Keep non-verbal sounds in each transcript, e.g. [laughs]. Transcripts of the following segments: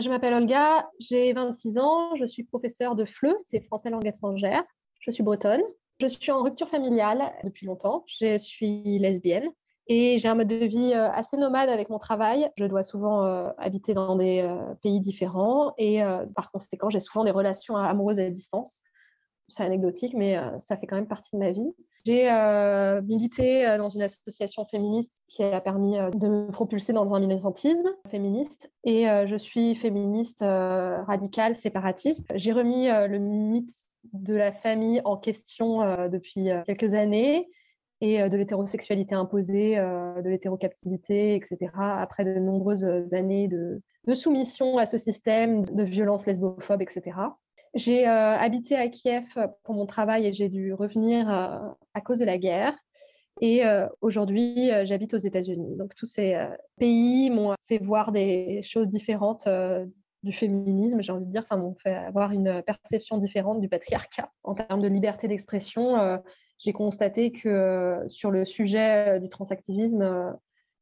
je m'appelle Olga, j'ai 26 ans, je suis professeure de FLE, c'est français langue étrangère. Je suis bretonne. Je suis en rupture familiale depuis longtemps. Je suis lesbienne et j'ai un mode de vie euh, assez nomade avec mon travail. Je dois souvent euh, habiter dans des euh, pays différents et par conséquent, j'ai souvent des relations amoureuses à distance. C'est anecdotique, mais ça fait quand même partie de ma vie. J'ai milité dans une association féministe qui a permis de me propulser dans un militantisme féministe et je suis féministe radicale, séparatiste. J'ai remis le mythe de la famille en question depuis quelques années et euh, de l'hétérosexualité imposée, euh, de l'hétérocaptivité, etc., après de nombreuses années de, soumission à ce système, de violence lesbophobe, etc. J'ai euh, habité à Kiev pour mon travail et j'ai dû revenir à cause de la guerre. Et aujourd'hui, j'habite aux États-Unis. Donc tous ces pays m'ont fait voir des choses différentes du féminisme, j'ai envie de dire, enfin, m'ont fait avoir une perception différente du patriarcat en termes de liberté d'expression j'ai constaté que euh, sur le sujet euh, du transactivisme, euh,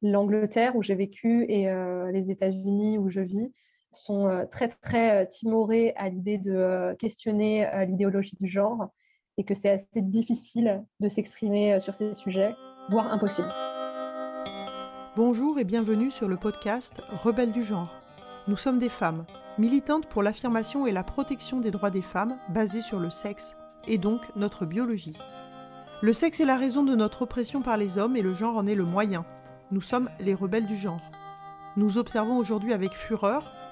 l'Angleterre où j'ai vécu et les États-Unis où je vis sont très très timorés à l'idée de questionner l'idéologie du genre et que c'est assez difficile de s'exprimer sur ces sujets, voire impossible. Bonjour et bienvenue sur le podcast Rebelles du genre. Nous sommes des femmes, militantes pour l'affirmation et la protection des droits des femmes basés sur le sexe et donc notre biologie. Le sexe est la raison de notre oppression par les hommes et le genre en est le moyen. Nous sommes les rebelles du genre. Nous observons aujourd'hui avec fureur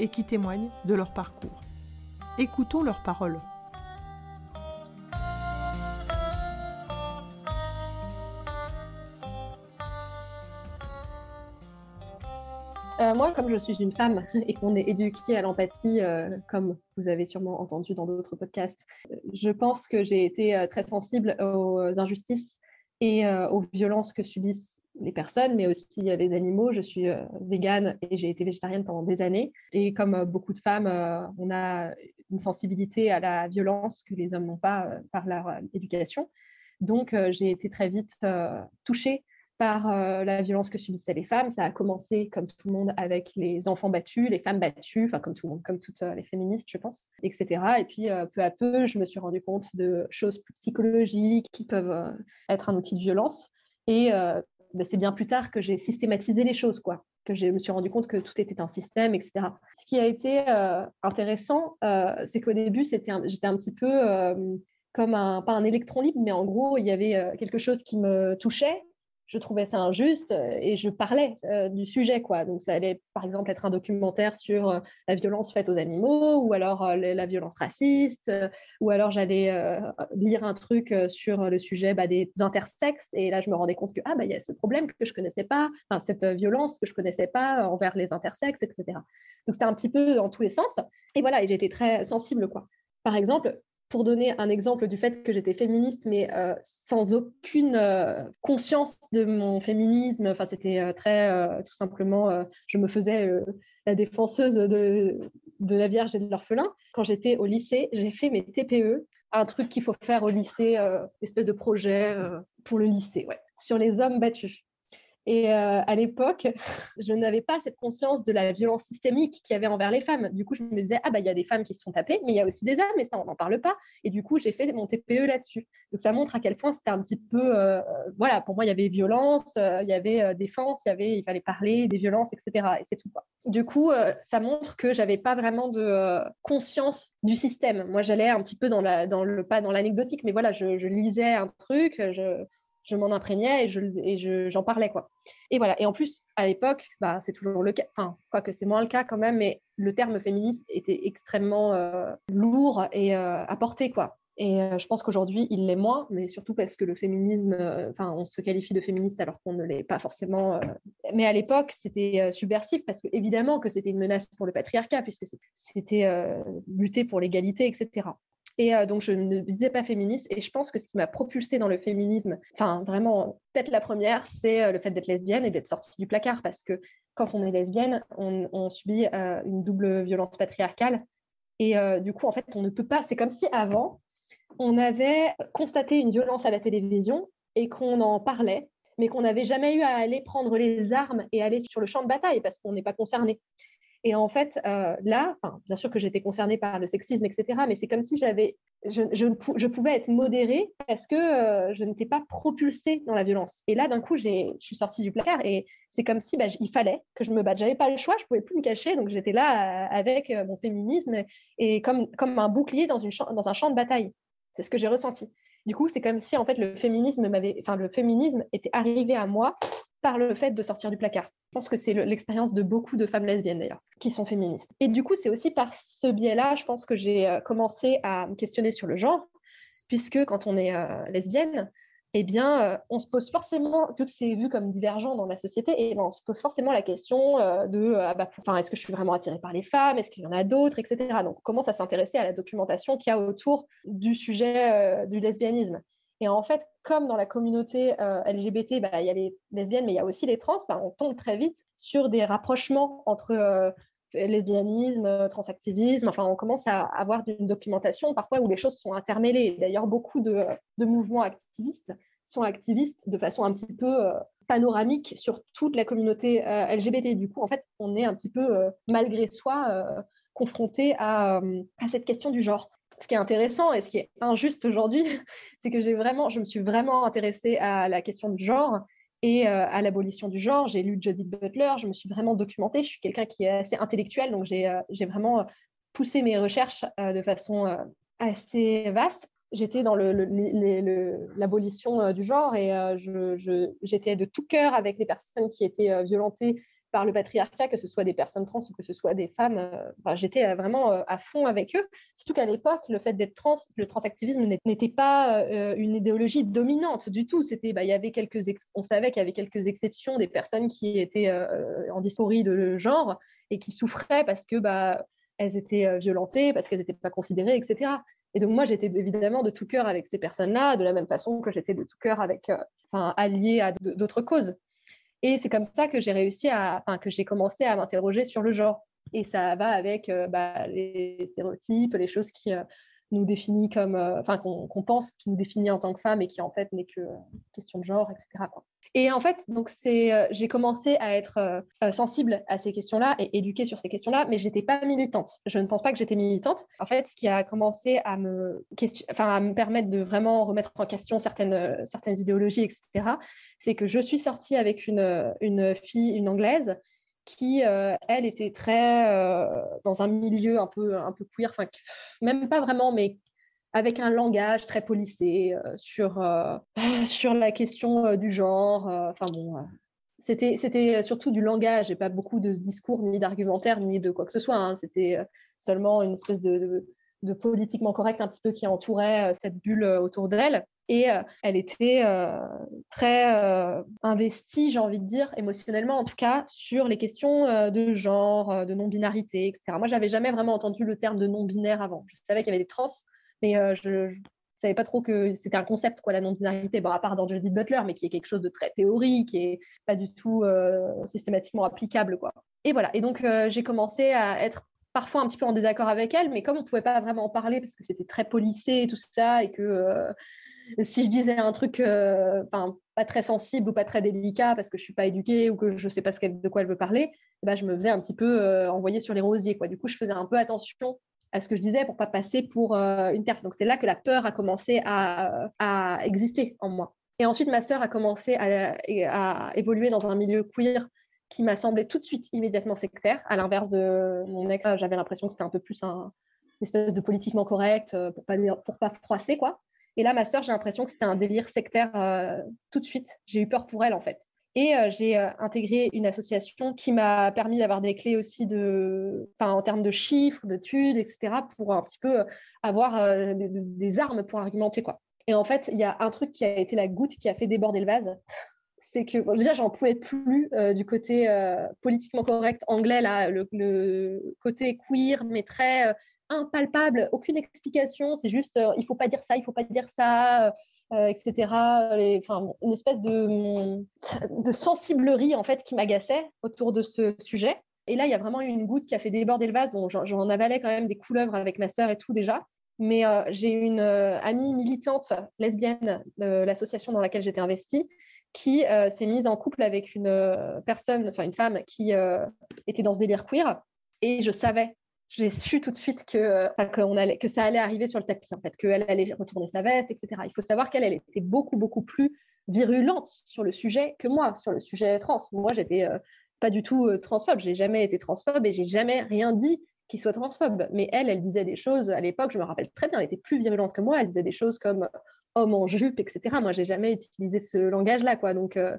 et qui témoignent de leur parcours. Écoutons leurs paroles. Euh, moi, comme je suis une femme [laughs] et qu'on est éduqué à l'empathie, euh, comme vous avez sûrement entendu dans d'autres podcasts, je pense que j'ai été euh, très sensible aux injustices et euh, aux violences que subissent les personnes, mais aussi euh, les animaux. Je suis euh, végane et j'ai été végétarienne pendant des années. Et comme beaucoup de femmes, on a une sensibilité à la violence que les hommes n'ont pas par leur éducation. Donc, j'ai été très vite touchée par euh, la violence que subissaient les femmes. Ça a commencé, comme tout le monde, avec les enfants battus, les femmes battues, enfin comme tout le monde, comme toutes euh, les féministes, je pense, etc. Et puis, euh, peu à peu, je me suis rendu compte de choses psychologiques qui peuvent être un outil de violence. Et ben, c'est bien plus tard que j'ai systématisé les choses, quoi que je me suis rendu compte que tout était un système, etc. Ce qui a été intéressant, c'est qu'au début, j'étais un petit peu comme un, pas un électron libre, mais en gros, il y avait quelque chose qui me touchait je trouvais ça injuste euh, et je parlais euh, du sujet. Quoi. Donc, ça allait par exemple être un documentaire sur euh, la violence faite aux animaux ou alors la violence raciste ou alors j'allais lire un truc sur le sujet bah, des intersexes et là, je me rendais compte que ah, bah, y a ce problème que je connaissais pas, cette violence que je connaissais pas envers les intersexes, etc. Donc, c'était un petit peu dans tous les sens. Et voilà, et j'étais très sensible. quoi. Par exemple, pour donner un exemple du fait que j'étais féministe, mais euh, sans aucune euh, conscience de mon féminisme, enfin, c'était euh, très tout simplement, je me faisais la défenseuse de, la Vierge et de l'orphelin. Quand j'étais au lycée, j'ai fait mes TPE, un truc qu'il faut faire au lycée, espèce de projet pour le lycée, sur les hommes battus. Et euh, à l'époque, je n'avais pas cette conscience de la violence systémique qu'il y avait envers les femmes. Du coup, je me disais, ah bah il y a des femmes qui se sont tapées, mais il y a aussi des hommes, et ça, on n'en parle pas. Et du coup, j'ai fait mon TPE là-dessus. Donc ça montre à quel point c'était un petit peu, euh, voilà, pour moi, il y avait violence, euh, il y avait défense, il fallait parler des violences, etc. Et c'est tout. Du coup, ça montre que j'avais pas vraiment de conscience du système. Moi, j'allais un petit peu dans, le, pas dans l'anecdotique, mais voilà, je, lisais un truc, je m'en imprégnais et je et j'en parlais quoi. Et voilà. Et en plus, à l'époque, bah, c'est toujours le cas. Enfin, quoique c'est moins le cas quand même, mais le terme féministe était extrêmement euh, lourd et euh, à porter quoi. Et euh, je pense qu'aujourd'hui, il l'est moins, mais surtout parce que le féminisme, enfin, on se qualifie de féministe alors qu'on ne l'est pas forcément. Mais à l'époque, c'était subversif parce que évidemment que c'était une menace pour le patriarcat, puisque c'était lutter pour l'égalité, etc. Et donc, je ne disais pas féministe. Et je pense que ce qui m'a propulsée dans le féminisme, enfin, vraiment, peut-être la première, c'est le fait d'être lesbienne et d'être sortie du placard. Parce que quand on est lesbienne, on, subit une double violence patriarcale. Et du coup, en fait, on ne peut pas. C'est comme si avant, on avait constaté une violence à la télévision et qu'on en parlait, mais qu'on n'avait jamais eu à aller prendre les armes et aller sur le champ de bataille parce qu'on n'est pas concerné. Et en fait, euh, là, bien sûr que j'étais concernée par le sexisme, etc., mais c'est comme si j'avais, je, pouvais être modérée parce que euh, je n'étais pas propulsée dans la violence. Et là, d'un coup, je suis sortie du placard et c'est comme si bah, il fallait que je me batte. J'avais pas le choix, je pouvais plus me cacher, donc j'étais là euh, avec mon féminisme et comme, un bouclier dans, dans un champ de bataille. C'est ce que j'ai ressenti. Du coup, c'est comme si en fait le féminisme m'avait, enfin le féminisme était arrivé à moi par le fait de sortir du placard. Je pense que c'est l'expérience de beaucoup de femmes lesbiennes d'ailleurs qui sont féministes. Et du coup, c'est aussi par ce biais-là, je pense que j'ai euh, commencé à me questionner sur le genre, puisque quand on est euh, lesbienne, eh bien, euh, on se pose forcément, vu que c'est vu comme divergent dans la société, et eh ben, on se pose forcément la question euh, de ah bah, est-ce que je suis vraiment attirée par les femmes? Est-ce qu'il y en a d'autres? Etc. Donc, on commence à s'intéresser à la documentation qu'il y a autour du sujet euh, du lesbianisme? Et en fait, comme dans la communauté LGBT, bah, il y a les lesbiennes, mais il y a aussi les trans, bah, on tombe très vite sur des rapprochements entre lesbianisme, transactivisme. Enfin, on commence à avoir une documentation parfois où les choses sont intermêlées. D'ailleurs, beaucoup de, mouvements activistes sont activistes de façon un petit peu euh, panoramique sur toute la communauté euh, LGBT. Du coup, en fait, on est un petit peu, euh, malgré soi, confronté à, cette question du genre. Ce qui est intéressant et ce qui est injuste aujourd'hui, [laughs] c'est que j'ai vraiment, je me suis vraiment intéressée à la question du genre et euh, à l'abolition du genre. J'ai lu Judith Butler, je me suis vraiment documentée. Je suis quelqu'un qui est assez intellectuel, donc j'ai euh, vraiment euh, poussé mes recherches de façon assez vaste. J'étais dans l'abolition du genre et j'étais de tout cœur avec les personnes qui étaient violentées par le patriarcat, que ce soit des personnes trans ou que ce soit des femmes. Euh, j'étais euh, vraiment euh, à fond avec eux. Surtout qu'à l'époque, le fait d'être trans, le transactivisme n'était pas une idéologie dominante du tout. C'était, bah, il y avait quelques, on savait qu'il y avait quelques exceptions des personnes qui étaient en dysphorie de genre et qui souffraient parce que bah, elles étaient violentées, parce qu'elles n'étaient pas considérées, etc. Et donc moi, j'étais évidemment de tout cœur avec ces personnes-là, de la même façon que j'étais de tout cœur avec, enfin, alliée à d'autres causes. Et c'est comme ça que j'ai réussi à, enfin, que j'ai commencé à m'interroger sur le genre. Et ça va avec euh, bah, les stéréotypes, les choses qui euh, nous définissent comme, euh, enfin, qu'on pense qui nous définit en tant que femme et qui en fait n'est que question de genre, etc. Et en fait, donc c'est, euh, j'ai commencé à être euh, euh, sensible à ces questions-là et éduquée sur ces questions-là, mais j'étais pas militante. Je ne pense pas que j'étais militante. En fait, ce qui a commencé à me, enfin, à me permettre de vraiment remettre en question certaines, certaines idéologies, etc., c'est que je suis sortie avec une, une fille, une anglaise, qui, elle, était très dans un milieu un peu, un peu queer, enfin, même pas vraiment, mais avec un langage très policé euh, sur, euh, [laughs] sur la question euh, du genre. Enfin bon, c'était, c'était surtout du langage et pas beaucoup de discours, ni d'argumentaire, ni de quoi que ce soit. Hein. C'était seulement une espèce de, politiquement correct un petit peu qui entourait cette bulle autour d'elle. Et elle était très investie, j'ai envie de dire, émotionnellement en tout cas, sur les questions de genre, de non-binarité, etc. Moi, j'avais jamais vraiment entendu le terme de non-binaire avant. Je savais qu'il y avait des trans, mais euh, je ne savais pas trop que c'était un concept, quoi, la non-binarité, bon, à part dans Judith Butler, mais qui est quelque chose de très théorique et pas du tout euh, systématiquement applicable. Quoi. Et voilà, et donc euh, j'ai commencé à être parfois un petit peu en désaccord avec elle, mais comme on ne pouvait pas vraiment en parler parce que c'était très policé et tout ça, et que si je disais un truc pas très sensible ou pas très délicat parce que je ne suis pas éduquée ou que je ne sais pas ce de quoi elle veut parler, ben, je me faisais un petit peu envoyer sur les rosiers. Quoi. Du coup, je faisais un peu attention à ce que je disais pour pas passer pour euh, une TERF. Donc c'est là que la peur a commencé à, exister en moi. Et ensuite, ma sœur a commencé à, évoluer dans un milieu queer qui m'a semblé tout de suite immédiatement sectaire, à l'inverse de mon ex. J'avais l'impression que c'était un peu plus un, une espèce de politiquement correct euh, pour pas pour pas froisser quoi. Et là, ma sœur, j'ai l'impression que c'était un délire sectaire euh, tout de suite. J'ai eu peur pour elle en fait. Et j'ai intégré une association qui m'a permis d'avoir des clés aussi de, en termes de chiffres, d'études, etc., pour un petit peu avoir des, des, armes pour argumenter. Quoi. Et en fait, il y a un truc qui a été la goutte qui a fait déborder le vase c'est que déjà j'en pouvais plus euh, du côté euh, politiquement correct anglais là, le, côté queer mais très euh, impalpable, aucune explication, c'est juste il faut pas dire ça, il faut pas dire ça, etc. Une espèce de, de sensiblerie en fait qui m'agaçait autour de ce sujet. Et là, il y a vraiment une goutte qui a fait déborder le vase. Bon, j'en avalais quand même des couleuvres avec ma sœur et tout déjà. Mais j'ai une amie militante lesbienne de l'association dans laquelle j'étais investie qui euh, s'est mise en couple avec une euh, personne, enfin une femme qui euh, était dans ce délire queer. Et je savais, j'ai su tout de suite que, allait, que ça allait arriver sur le tapis, en fait, qu'elle allait retourner sa veste, etc. Il faut savoir qu'elle elle était beaucoup, beaucoup plus virulente sur le sujet que moi, sur le sujet trans. Moi, j'étais pas du tout transphobe. J'ai jamais été transphobe et j'ai jamais rien dit qui soit transphobe. Mais elle, elle disait des choses à l'époque, je me rappelle très bien, elle était plus virulente que moi. Elle disait des choses comme homme en jupe, etc. Moi, j'ai jamais utilisé ce langage-là, quoi. Donc, euh,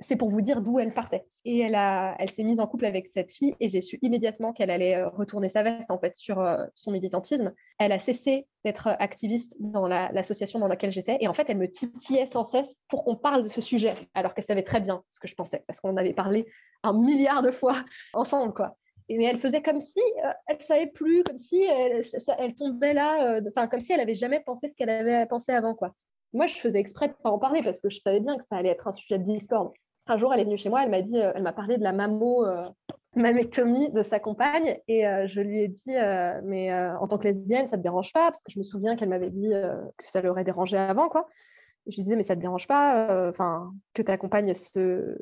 c'est pour vous dire d'où elle partait. Et elle, a, elle s'est mise en couple avec cette fille et j'ai su immédiatement qu'elle allait euh, retourner sa veste en fait sur euh, son militantisme. Elle a cessé d'être activiste dans l'association dans laquelle j'étais et en fait elle me titillait sans cesse pour qu'on parle de ce sujet alors qu'elle savait très bien ce que je pensais parce qu'on avait parlé un milliard de fois [laughs] ensemble quoi mais elle faisait comme si euh, elle savait plus, comme si elle, elle tombait là, euh, enfin comme si elle avait jamais pensé ce qu'elle avait pensé avant quoi. Moi, je faisais exprès de pas en parler parce que je savais bien que ça allait être un sujet de discorde. Un jour, elle est venue chez moi, elle m'a dit, euh, elle m'a parlé de la mammo, mammectomie de sa compagne, et je lui ai dit, mais en tant que lesbienne, ça te dérange pas? Parce que je me souviens qu'elle m'avait dit que ça l'aurait dérangé avant, quoi. je lui disais, mais ça te dérange pas, enfin, que ta compagne se,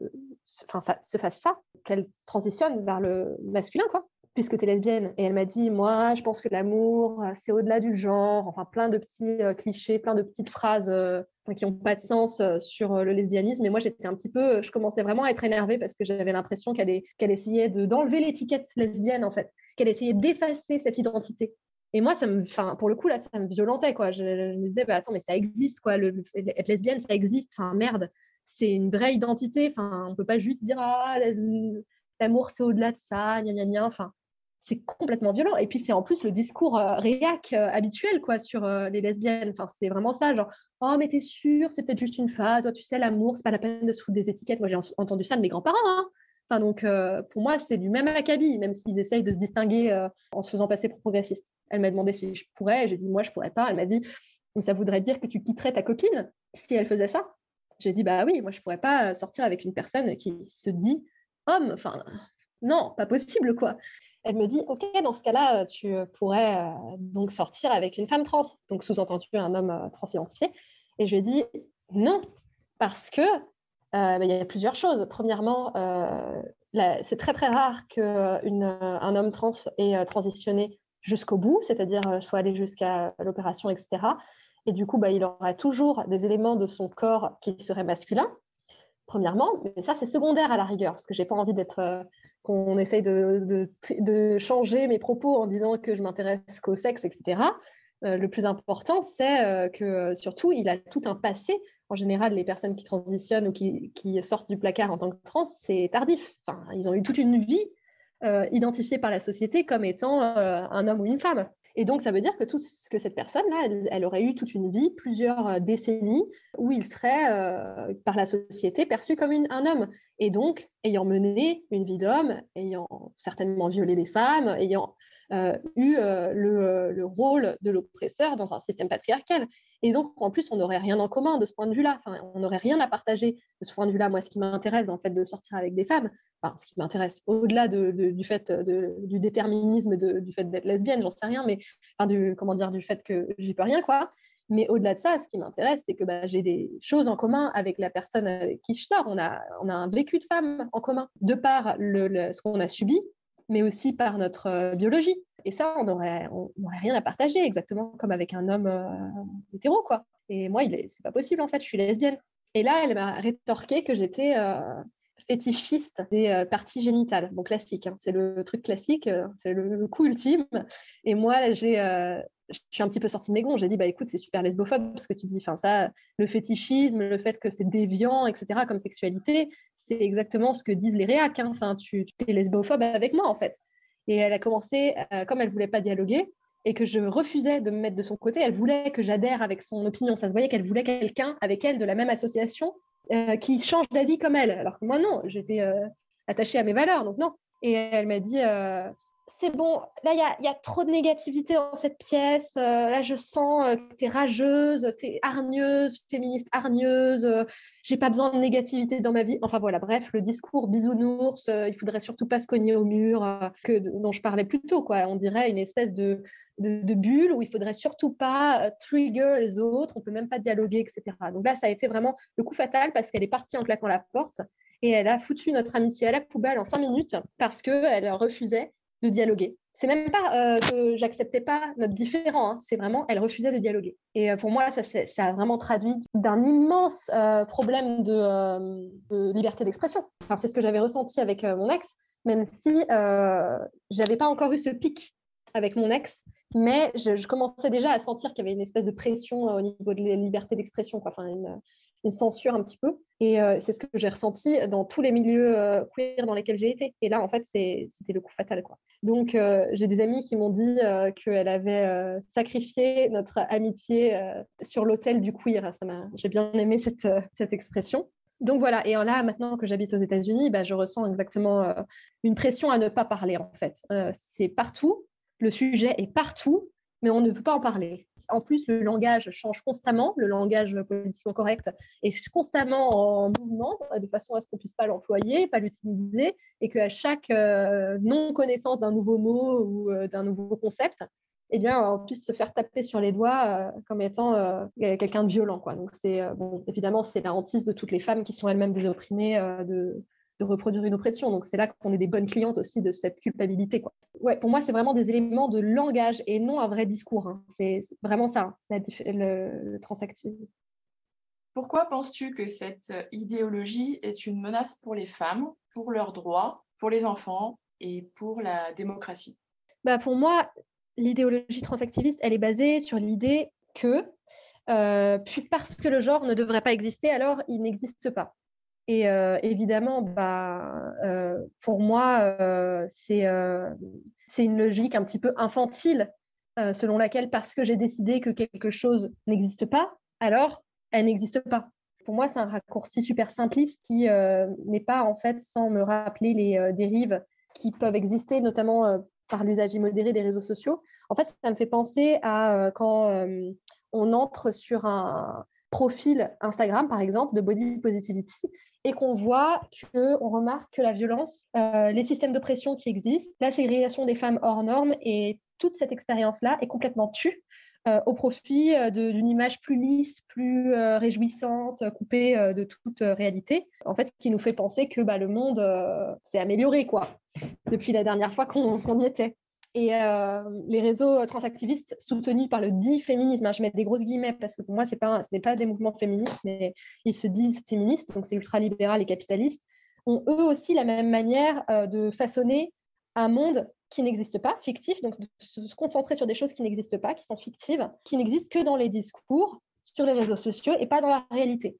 se fasse ça, qu'elle transitionne vers le masculin, quoi, puisque tu es lesbienne. Et elle m'a dit, moi, je pense que l'amour, euh, c'est au-delà du genre, enfin, plein de petits euh, clichés, plein de petites phrases euh, qui n'ont pas de sens sur le lesbianisme. Et moi, j'étais un petit peu, je commençais vraiment à être énervée parce que j'avais l'impression qu'elle qu'elle essayait d'enlever l'étiquette lesbienne, en fait, qu'elle essayait d'effacer cette identité. Et moi, ça me, enfin, pour le coup, là, ça me violentait, quoi. Je, me disais, bah, attends, mais ça existe, quoi. Être lesbienne, ça existe. Enfin, merde c'est une vraie identité. Enfin, on peut pas juste dire ah l'amour c'est au-delà de ça, gna gna gna. Enfin, c'est complètement violent. Et puis c'est en plus le discours euh, réac euh, habituel quoi sur euh, les lesbiennes. Enfin, c'est vraiment ça, genre oh mais t'es sûre, c'est peut-être juste une phase. tu sais l'amour, c'est pas la peine de se foutre des étiquettes. Moi j'ai entendu ça de mes grands-parents. Hein. Enfin, donc pour moi c'est du même acabit, même s'ils essayent de se distinguer en se faisant passer pour progressiste. Elle m'a demandé si je pourrais. J'ai dit moi je pourrais pas. Elle m'a dit ça voudrait dire que tu quitterais ta copine si elle faisait ça. J'ai dit, bah oui, moi, je pourrais pas sortir avec une personne qui se dit homme. Enfin, non, pas possible, quoi. Elle me dit, OK, dans ce cas-là, tu pourrais euh, donc sortir avec une femme trans, donc sous-entendu un homme euh, transidentifié. Et je lui ai dit, non, parce que euh, bah, il y a plusieurs choses. Premièrement, c'est très très rare qu'un homme trans ait transitionné jusqu'au bout, c'est-à-dire soit allé jusqu'à l'opération, etc. Et du coup, bah, il aura toujours des éléments de son corps qui seraient masculins, premièrement. Mais ça, c'est secondaire à la rigueur, parce que j'ai pas envie d'être euh, qu'on essaye de, changer mes propos en disant que je m'intéresse qu'au sexe, etc. Euh, le plus important, c'est euh, que surtout, il a tout un passé. En général, les personnes qui transitionnent ou qui, qui sortent du placard en tant que trans, c'est tardif. Enfin, ils ont eu toute une vie identifiée par la société comme étant un homme ou une femme. Et donc, ça veut dire que, tout, que cette personne-là, elle, aurait eu toute une vie, plusieurs euh, décennies, où il serait, euh, par la société, perçu comme un homme. Et donc, ayant mené une vie d'homme, ayant certainement violé des femmes, ayant euh, eu le, le, rôle de l'oppresseur dans un système patriarcal. Et donc, en plus, on n'aurait rien en commun de ce point de vue-là. Enfin, on n'aurait rien à partager de ce point de vue-là. Moi, ce qui m'intéresse, en fait, de sortir avec des femmes, enfin, ce qui m'intéresse au-delà de, du fait du déterminisme du fait d'être lesbienne, j'en sais rien, mais enfin, du, comment dire, du fait que j'y peux rien, quoi. Mais au-delà de ça, ce qui m'intéresse, c'est que bah, j'ai des choses en commun avec la personne avec qui je sors. On a, on a un vécu de femme en commun, de par le, ce qu'on a subi, mais aussi par notre euh, biologie. Et ça, on n'aurait rien à partager, exactement comme avec un homme euh, hétéro, quoi. Et moi, c'est pas possible, en fait, je suis lesbienne. Et là, elle m'a rétorqué que j'étais euh, fétichiste des parties génitales. Bon, classique, hein. c'est le truc classique, c'est le, coup ultime. Et moi, j'ai, je suis un petit peu sortie de mes gonds. J'ai dit, bah écoute, c'est super lesbophobe ce que tu dis. Enfin, ça, le fétichisme, le fait que c'est déviant, etc., comme sexualité, c'est exactement ce que disent les réacs. Hein. Tu, tu es lesbophobe avec moi, en fait. Et elle a commencé, comme elle voulait pas dialoguer, et que je refusais de me mettre de son côté. Elle voulait que j'adhère avec son opinion. Ça se voyait qu'elle voulait quelqu'un avec elle de la même association euh, qui change d'avis comme elle. Alors que moi, non, j'étais euh, attachée à mes valeurs, donc non. Et elle m'a dit, euh, c'est bon, là, il y a, trop de négativité dans cette pièce. là, je sens que tu es rageuse, tu es hargneuse, féministe hargneuse. J'ai pas besoin de négativité dans ma vie. Enfin voilà, bref, le discours bisounours, il faudrait surtout pas se cogner au mur, que, dont je parlais plus tôt. Quoi. On dirait une espèce de, de, bulle où il faudrait surtout pas euh, trigger les autres, on peut même pas dialoguer, etc. Donc là, ça a été vraiment le coup fatal parce qu'elle est partie en claquant la porte et elle a foutu notre amitié à la poubelle en cinq minutes parce qu'elle refusait de dialoguer. C'est même pas euh, que j'acceptais pas notre différent, hein. c'est vraiment elle refusait de dialoguer. Et euh, pour moi, ça, ça a vraiment traduit d'un immense problème de, liberté d'expression. Enfin, c'est ce que j'avais ressenti avec mon ex, même si j'avais pas encore eu ce pic avec mon ex, mais je, commençais déjà à sentir qu'il y avait une espèce de pression euh, au niveau de la liberté d'expression, enfin censure un petit peu. Et euh, c'est ce que j'ai ressenti dans tous les milieux euh, queer dans lesquels j'ai été. Et là, en fait, c'était le coup fatal. Quoi. Donc, j'ai des amis qui m'ont dit qu'elle avait sacrifié notre amitié sur l'autel du queer. J'ai bien aimé cette, cette expression. Donc voilà, et là, maintenant que j'habite aux États-Unis, bah, je ressens exactement une pression à ne pas parler, en fait. c'est partout, le sujet est partout, mais on ne peut pas en parler. En plus, le langage change constamment, le langage politiquement correct est constamment en mouvement, de façon à ce qu'on puisse pas l'employer, pas l'utiliser, et qu'à chaque euh, non-connaissance d'un nouveau mot ou euh, d'un nouveau concept, eh bien, on puisse se faire taper sur les doigts euh, comme étant quelqu'un de violent. Quoi. Donc, c'est, évidemment, c'est la hantise de toutes les femmes qui sont elles-mêmes des opprimées de, de reproduire une oppression. Donc c'est là qu'on est des bonnes clientes aussi de cette culpabilité. Quoi. Ouais, pour moi, c'est vraiment des éléments de langage et non un vrai discours. Hein. C'est vraiment ça, le, le transactivisme. Pourquoi penses-tu que cette idéologie est une menace pour les femmes, pour leurs droits, pour les enfants et pour la démocratie? Bah Pour moi, l'idéologie transactiviste, elle est basée sur l'idée que, euh, puis parce que le genre ne devrait pas exister, alors il n'existe pas. Et euh, évidemment, bah, euh, pour moi, euh, c'est une logique un petit peu infantile, selon laquelle parce que j'ai décidé que quelque chose n'existe pas, alors elle n'existe pas. Pour moi, c'est un raccourci super simpliste qui n'est pas en fait sans me rappeler les dérives qui peuvent exister, notamment par l'usage immodéré des réseaux sociaux. En fait, ça me fait penser à quand on entre sur un profil Instagram, par exemple, de body positivity, et qu'on voit qu'on remarque que la violence, euh, les systèmes d'oppression qui existent, la ségrégation des femmes hors normes et toute cette expérience-là est complètement tue euh, au profit euh, d'une image plus lisse, plus réjouissante, coupée de toute réalité, en fait, qui nous fait penser que bah, le monde s'est amélioré quoi, depuis la dernière fois qu'on y était. Et euh, les réseaux transactivistes soutenus par le dit féminisme, hein, je mets des grosses guillemets parce que pour moi, ce n'est pas des mouvements féministes, mais ils se disent féministes, donc c'est ultra-libéral et capitaliste, ont eux aussi la même manière euh, de façonner un monde qui n'existe pas, fictif, donc de se concentrer sur des choses qui n'existent pas, qui sont fictives, qui n'existent que dans les discours, sur les réseaux sociaux et pas dans la réalité.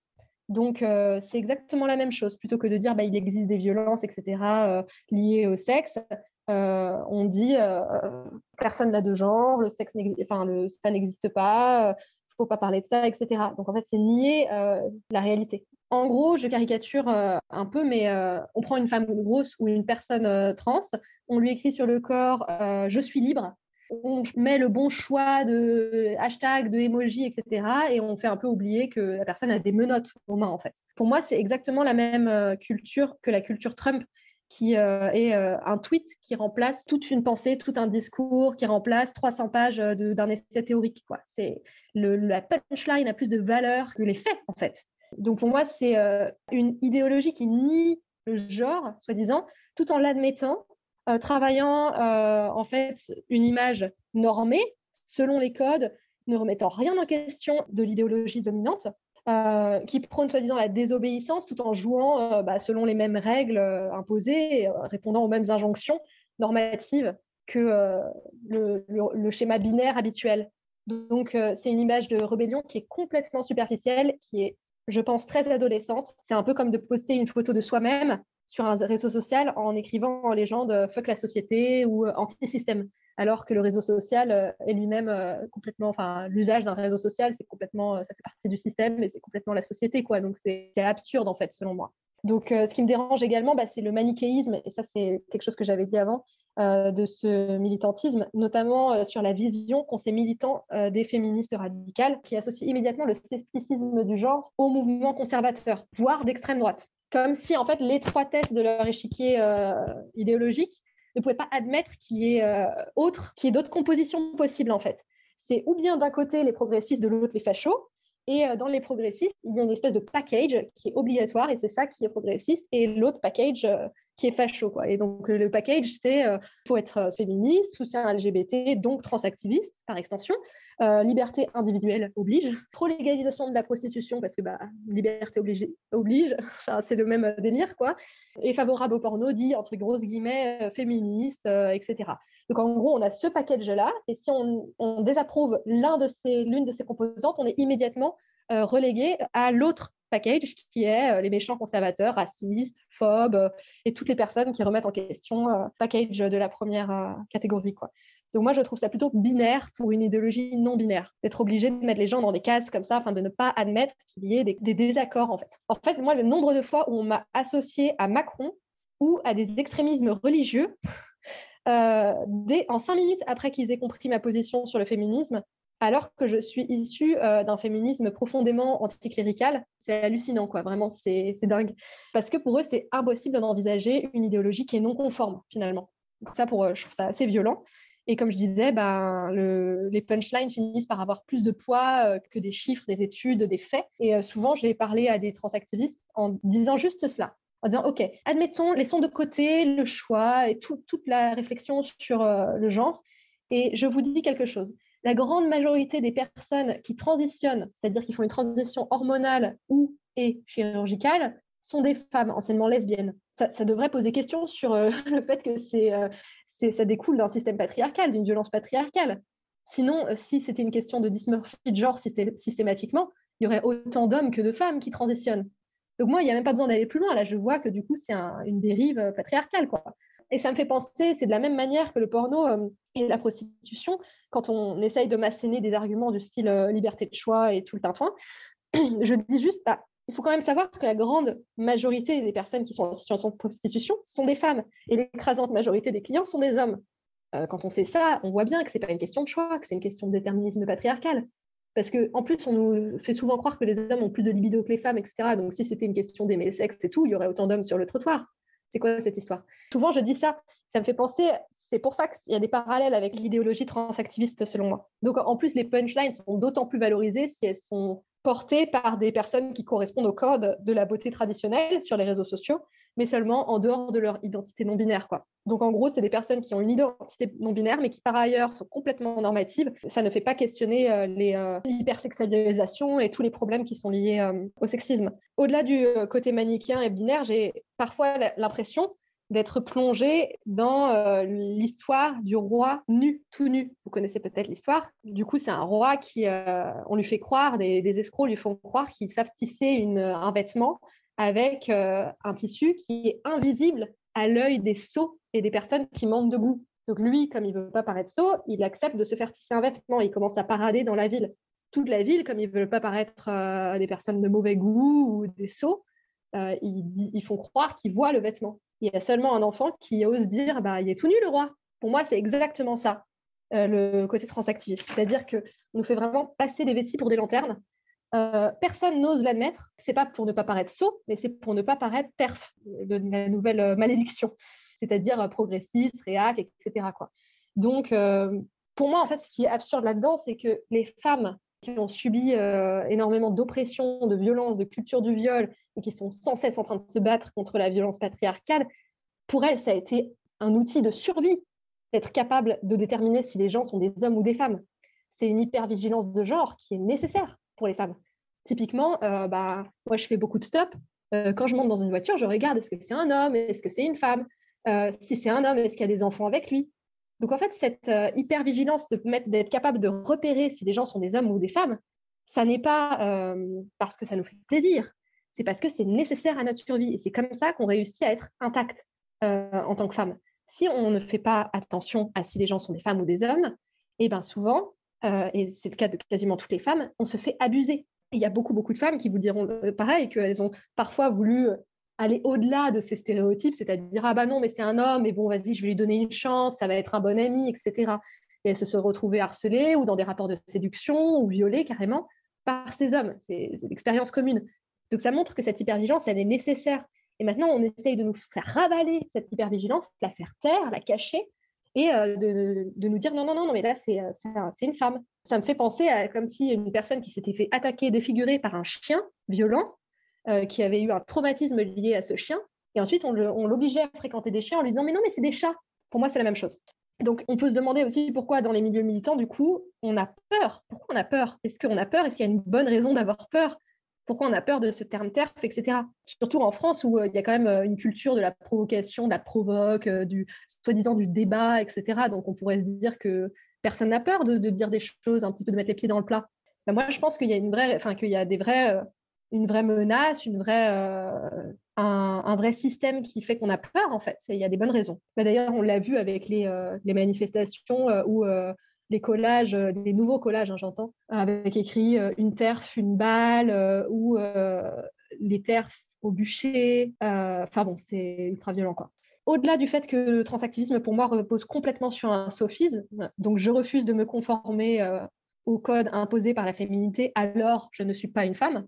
Donc, euh, c'est exactement la même chose. Plutôt que de dire bah, il existe des violences, etc., liées au sexe, euh, on dit euh, personne n'a de genre, le sexe enfin, ça n'existe pas, il ne faut pas parler de ça, etc. Donc en fait, c'est nier euh, la réalité. En gros, je caricature un peu, mais on prend une femme grosse ou une personne trans, on lui écrit sur le corps je suis libre, on met le bon choix de hashtag, de emoji, etc. Et on fait un peu oublier que la personne a des menottes aux mains, en fait. Pour moi, c'est exactement la même culture que la culture Trump qui euh, est euh, un tweet qui remplace toute une pensée, tout un discours, qui remplace 300 pages euh, d'un essai théorique. Quoi. C'est la punchline a plus de valeur que les faits, en fait. Donc pour moi, c'est une idéologie qui nie le genre, soi-disant, tout en l'admettant, travaillant en fait une image normée selon les codes, ne remettant rien en question de l'idéologie dominante, qui prône soi-disant la désobéissance tout en jouant bah, selon les mêmes règles imposées, répondant aux mêmes injonctions normatives que le, le, schéma binaire habituel. Donc, c'est une image de rébellion qui est complètement superficielle, qui est, je pense, très adolescente. C'est un peu comme de poster une photo de soi-même sur un réseau social en écrivant en légende fuck la société ou anti-système alors que le réseau social euh, est lui-même euh, complètement, enfin, l'usage d'un réseau social, c'est complètement, euh, ça fait partie du système et c'est complètement la société, quoi. Donc c'est absurde en fait, selon moi. Donc ce qui me dérange également, bah, c'est le manichéisme, et ça c'est quelque chose que j'avais dit avant, de ce militantisme, notamment sur la vision qu'ont ces militants des féministes radicales, qui associent immédiatement le scepticisme du genre au mouvement conservateur, voire d'extrême droite. Comme si en fait l'étroitesse de leur échiquier idéologique ne pouvait pas admettre qu'il y ait euh, qu'il y ait d'autres compositions possibles en fait. C'est ou bien d'un côté les progressistes, de l'autre les fachos, et euh, dans les progressistes, il y a une espèce de package qui est obligatoire, et c'est ça qui est progressiste, et l'autre package euh, qui est facho. Quoi. Et donc, le package, c'est il faut être féministe, soutien LGBT, donc transactiviste par extension, liberté individuelle oblige, pro-légalisation de la prostitution, parce que bah, liberté oblige, [laughs] oblige. C'est le même délire, quoi, et favorable au porno, dit entre grosses guillemets féministe, etc. Donc, en gros, on a ce package-là, et si on, désapprouve l'un de l'une de ces composantes, on est immédiatement relégué à l'autre package qui est euh, les méchants conservateurs, racistes, phobes euh, et toutes les personnes qui remettent en question euh, package de la première catégorie. Quoi. Donc moi, je trouve ça plutôt binaire pour une idéologie non binaire, d'être obligé de mettre les gens dans des cases comme ça, afin de ne pas admettre qu'il y ait des, désaccords en fait. En fait, moi, le nombre de fois où on m'a associé à Macron ou à des extrémismes religieux, [laughs] dès, en cinq minutes après qu'ils aient compris ma position sur le féminisme, alors que je suis issue euh, d'un féminisme profondément anticlérical. C'est hallucinant, quoi. Vraiment, c'est dingue. Parce que pour eux, c'est impossible d'envisager une idéologie qui est non conforme, finalement. ça, pour eux, je trouve ça assez violent. Et comme je disais, ben, les punchlines finissent par avoir plus de poids euh, que des chiffres, des études, des faits. Et euh, souvent, j'ai parlé à des transactivistes en disant juste cela en disant, OK, admettons, laissons de côté le choix et toute la réflexion sur le genre. Et je vous dis quelque chose la grande majorité des personnes qui transitionnent, c'est-à-dire qui font une transition hormonale ou et chirurgicale, sont des femmes anciennement lesbiennes. Ça, devrait poser question sur euh, [laughs] le fait que euh, c'est, ça découle d'un système patriarcal, d'une violence patriarcale. Sinon, euh, si c'était une question de dysmorphie de genre systématiquement, il y aurait autant d'hommes que de femmes qui transitionnent. Donc moi, il n'y a même pas besoin d'aller plus loin. Là, je vois que du coup, c'est une dérive patriarcale. Quoi. Et ça me fait penser, c'est de la même manière que le porno euh, et la prostitution, quand on essaye de m'asséner des arguments du style euh, liberté de choix et tout le tintouin, [clears throat] je dis juste, bah, il faut quand même savoir que la grande majorité des personnes qui sont en situation de prostitution sont des femmes et l'écrasante majorité des clients sont des hommes. Euh, quand on sait ça, on voit bien que ce n'est pas une question de choix, que c'est une question de déterminisme patriarcal. Parce qu'en plus, on nous fait souvent croire que les hommes ont plus de libido que les femmes, etc. Donc si c'était une question d'aimer le sexe et tout, il y aurait autant d'hommes sur le trottoir. C'est quoi cette histoire? Souvent, je dis ça, ça me fait penser, c'est pour ça qu'il y a des parallèles avec l'idéologie transactiviste, selon moi. Donc, en plus, les punchlines sont d'autant plus valorisées si elles sont portées par des personnes qui correspondent au code de la beauté traditionnelle sur les réseaux sociaux, mais seulement en dehors de leur identité non binaire. Donc en gros, c'est des personnes qui ont une identité non binaire, mais qui par ailleurs sont complètement normatives. Ça ne fait pas questionner euh, euh, l'hypersexualisation et tous les problèmes qui sont liés euh, au sexisme. Au-delà du côté manichéen et binaire, j'ai parfois l'impression d'être plongée dans l'histoire du roi nu, tout nu. Vous connaissez peut-être l'histoire. Du coup, c'est un roi qui, on lui fait croire, des, escrocs lui font croire qu'ils savent tisser un vêtement avec euh, un tissu qui est invisible à l'œil des sots et des personnes qui manquent de goût. Donc lui, comme il ne veut pas paraître sot, il accepte de se faire tisser un vêtement. Il commence à parader dans la ville. Toute la ville, comme ils ne veulent pas paraître euh, des personnes de mauvais goût ou des sots, euh, ils, font croire qu'ils voient le vêtement. Il y a seulement un enfant qui ose dire bah, il est tout nu le roi. Pour moi, c'est exactement ça, le côté transactiviste. C'est-à-dire qu'on nous fait vraiment passer des vessies pour des lanternes euh, personne n'ose l'admettre. C'est pas pour ne pas paraître sot, mais c'est pour ne pas paraître terf, de la nouvelle euh, malédiction, c'est-à-dire euh, progressiste, réac, etc. Donc, pour moi, en fait, ce qui est absurde là-dedans, c'est que les femmes qui ont subi énormément d'oppression, de violence, de culture du viol, et qui sont sans cesse en train de se battre contre la violence patriarcale, pour elles, ça a été un outil de survie d'être capable de déterminer si les gens sont des hommes ou des femmes. C'est une hypervigilance de genre qui est nécessaire pour les femmes. Typiquement, bah, moi, je fais beaucoup de stop. quand je monte dans une voiture, je regarde est-ce que c'est un homme, est-ce que c'est une femme? Si c'est un homme, est-ce qu'il y a des enfants avec lui? Donc, en fait, cette hyper-vigilance d'être capable de repérer si les gens sont des hommes ou des femmes, ça n'est pas parce que ça nous fait plaisir, c'est parce que c'est nécessaire à notre survie. Et c'est comme ça qu'on réussit à être intact en tant que femme si on ne fait pas attention à si les gens sont des femmes ou des hommes, et eh bien souvent, euh, et c'est le cas de quasiment toutes les femmes, on se fait abuser. il y a beaucoup, beaucoup de femmes qui vous diront euh, pareil, qu'elles ont parfois voulu euh, aller au-delà de ces stéréotypes, c'est-à-dire ah bah non, mais c'est un homme, et bon, vas-y, je vais lui donner une chance, ça va être un bon ami, etc. Et elles se sont retrouvées harcelées ou dans des rapports de séduction ou violées carrément par ces hommes. C'est l'expérience commune. Donc ça montre que cette hypervigilance, elle est nécessaire. Et maintenant, on essaye de nous faire ravaler cette hypervigilance, la faire taire, la cacher, et euh, de, nous dire non, non, non, non mais là, euh, c'est une femme. Ça me fait penser à comme si une personne qui s'était fait attaquer, défigurer par un chien violent, euh, qui avait eu un traumatisme lié à ce chien, et ensuite on l'obligeait à fréquenter des chiens en lui disant mais non, mais c'est des chats. Pour moi, c'est la même chose. Donc, on peut se demander aussi pourquoi dans les milieux militants, du coup, on a peur. Pourquoi on a peur? Est-ce qu'on a peur? Est-ce qu'il y a une bonne raison d'avoir peur? Pourquoi on a peur de ce terme TERF, etc. Surtout en France où euh, il y a quand même euh, une culture de la provocation, de la provoque, du soi-disant du débat, etc. Donc on pourrait se dire que personne n'a peur de, dire des choses, un petit peu de mettre les pieds dans le plat. Ben, moi, je pense qu'il y a une qu'il y a des vrais, une vraie menace, une vraie, un, vrai système qui fait qu'on a peur en fait. Il y a des bonnes raisons. Ben, d'ailleurs, on l'a vu avec les, les manifestations où les collages, euh, les nouveaux collages, hein, j'entends, avec écrit euh, une terf, une balle euh, ou les terfs au bûcher. Enfin bon, c'est ultra violent quoi. Au-delà du fait que le transactivisme, pour moi, repose complètement sur un sophisme, donc je refuse de me conformer au code imposé par la féminité, alors je ne suis pas une femme.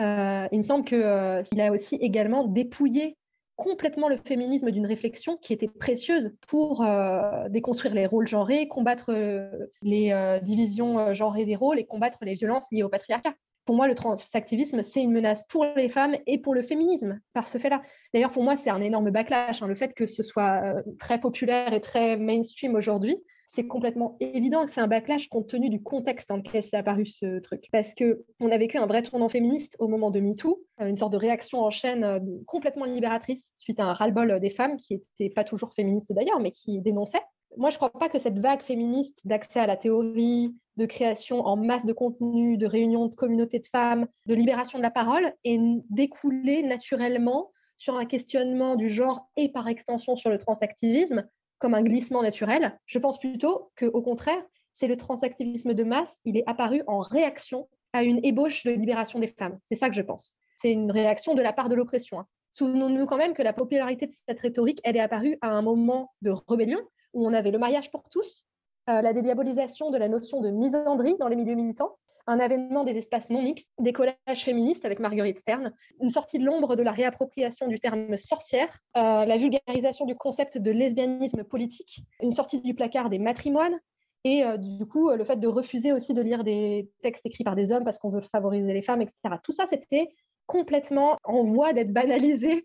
Il me semble qu'il a aussi également dépouillé complètement le féminisme d'une réflexion qui était précieuse pour euh, déconstruire les rôles genrés, combattre euh, les euh, divisions genrées des rôles et combattre les violences liées au patriarcat. Pour moi, le transactivisme, c'est une menace pour les femmes et pour le féminisme, par ce fait-là. D'ailleurs, pour moi, c'est un énorme backlash. Hein, le fait que ce soit très populaire et très mainstream aujourd'hui, c'est complètement évident que c'est un backlash compte tenu du contexte dans lequel s'est apparu ce truc. Parce qu'on a vécu un vrai tournant féministe au moment de MeToo, euh, une sorte de réaction en chaîne euh, complètement libératrice suite à un ras-le-bol des femmes qui n'étaient pas toujours féministes d'ailleurs, mais qui dénonçaient. Moi, je ne crois pas que cette vague féministe d'accès à la théorie, de création en masse de contenu, de réunion de communautés de femmes, de libération de la parole, est découlée naturellement sur un questionnement du genre et par extension sur le transactivisme comme un glissement naturel. Je pense plutôt qu'au contraire, c'est le transactivisme de masse, il est apparu en réaction à une ébauche de libération des femmes. C'est ça que je pense. C'est une réaction de la part de l'oppression. Hein. Souvenons-nous quand même que la popularité de cette rhétorique, elle est apparue à un moment de rébellion où on avait le mariage pour tous, euh, la dédiabolisation de la notion de misandrie dans les milieux militants, un avènement des espaces non mixtes, des collages féministes avec Marguerite Stern, une sortie de l'ombre de la réappropriation du terme sorcière, euh, la vulgarisation du concept de lesbianisme politique, une sortie du placard des matrimoines, et euh, du coup le fait de refuser aussi de lire des textes écrits par des hommes parce qu'on veut favoriser les femmes, etc. Tout ça, c'était complètement en voie d'être banalisé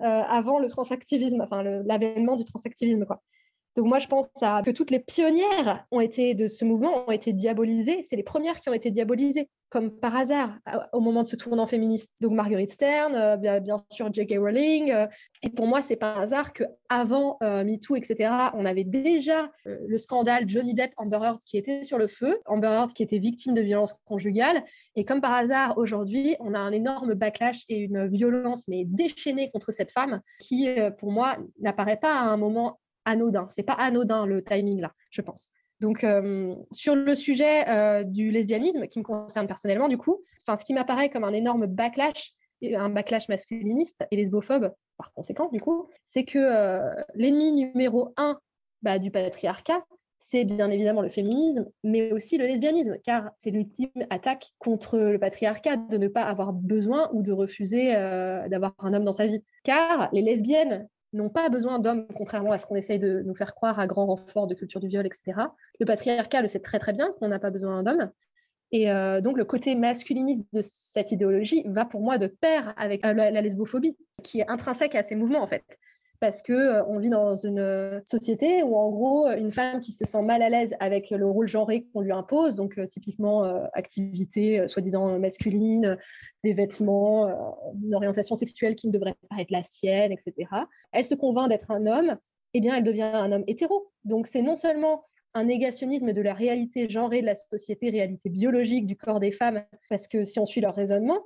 euh, avant le transactivisme, enfin l'avènement du transactivisme. Quoi. Donc moi, je pense que toutes les pionnières ont été de ce mouvement ont été diabolisées. C'est les premières qui ont été diabolisées, comme par hasard, au moment de ce tournant féministe. Donc Marguerite Stern, euh, bien, sûr J.K. Rowling. Euh, et pour moi, c'est pas hasard qu'avant euh, MeToo, etc., on avait déjà le scandale Johnny Depp, Amber Heard qui était sur le feu, Amber Heard qui était victime de violences conjugales. Et comme par hasard, aujourd'hui, on a un énorme backlash et une violence mais déchaînée contre cette femme qui, pour moi, n'apparaît pas à un moment anodin. C'est pas anodin le timing là, je pense. Donc, euh, sur le sujet euh, du lesbianisme, qui me concerne personnellement, du coup, ce qui m'apparaît comme un énorme backlash, un backlash masculiniste et lesbophobe, par conséquent, du coup, c'est que euh, l'ennemi numéro un bah, du patriarcat, c'est bien évidemment le féminisme, mais aussi le lesbianisme, car c'est l'ultime attaque contre le patriarcat de ne pas avoir besoin ou de refuser d'avoir un homme dans sa vie. Car les lesbiennes n'ont pas besoin d'hommes, contrairement à ce qu'on essaye de nous faire croire à grand renfort de culture du viol, etc. Le patriarcat le sait très très bien qu'on n'a pas besoin d'hommes. Et euh, donc le côté masculiniste de cette idéologie va pour moi de pair avec euh, la, lesbophobie, qui est intrinsèque à ces mouvements en fait. Parce que euh, on vit dans une euh, société où en gros une femme qui se sent mal à l'aise avec le rôle genré qu'on lui impose, donc euh, typiquement activité soi-disant masculine, des vêtements, une orientation sexuelle qui ne devrait pas être la sienne, etc. Elle se convainc d'être un homme, et eh bien elle devient un homme hétéro. Donc c'est non seulement un négationnisme de la réalité genrée de la société, réalité biologique du corps des femmes, parce que si on suit leur raisonnement,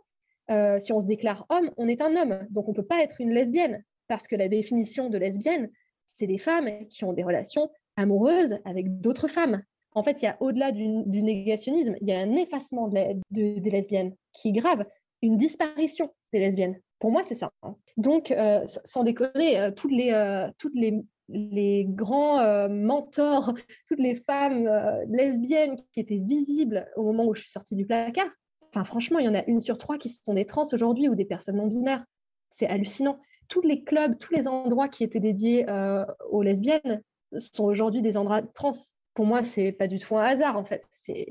si on se déclare homme, on est un homme. Donc on ne peut pas être une lesbienne parce que la définition de lesbienne, c'est des femmes qui ont des relations amoureuses avec d'autres femmes. En fait, il y a au-delà du, négationnisme, il y a un effacement des lesbiennes qui est grave, une disparition des lesbiennes. Pour moi, c'est ça. Hein. Donc, euh, sans déconner, euh, toutes les, euh, grands mentors, [laughs] toutes les femmes lesbiennes qui étaient visibles au moment où je suis sortie du placard, enfin, franchement, il y en a une sur trois qui sont des trans aujourd'hui ou des personnes non binaires. C'est hallucinant tous les clubs, tous les endroits qui étaient dédiés euh, aux lesbiennes sont aujourd'hui des endroits trans. Pour moi, c'est pas du tout un hasard en fait. C'est